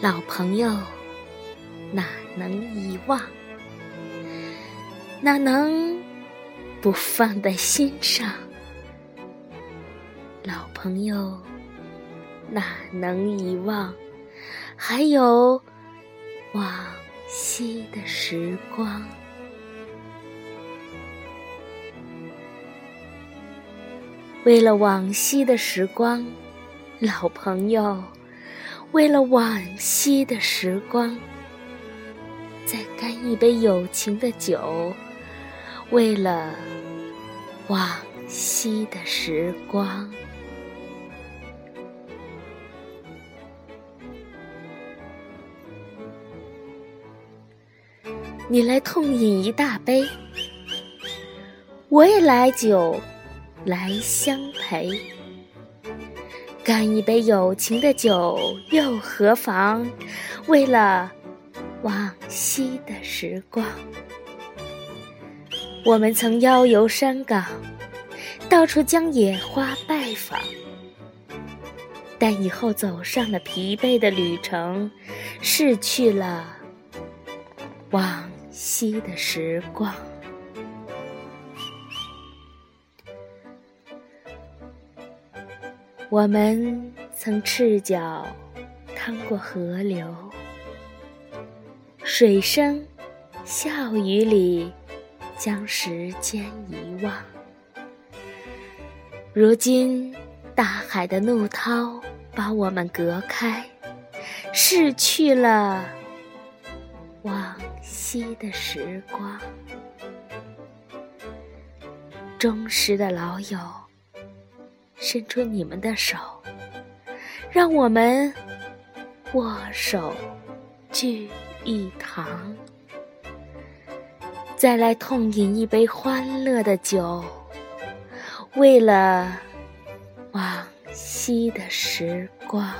老朋友哪能遗忘？哪能不放在心上？老朋友哪能遗忘？还有往昔的时光。为了往昔的时光，老朋友，为了往昔的时光，再干一杯友情的酒。为了往昔的时光，你来痛饮一大杯，我也来酒。来相陪，干一杯友情的酒又何妨？为了往昔的时光，我们曾邀游山岗，到处将野花拜访。但以后走上了疲惫的旅程，逝去了往昔的时光。我们曾赤脚趟过河流，水声、笑语里将时间遗忘。如今大海的怒涛把我们隔开，逝去了往昔的时光。忠实的老友。伸出你们的手，让我们握手聚一堂，再来痛饮一杯欢乐的酒，为了往昔的时光。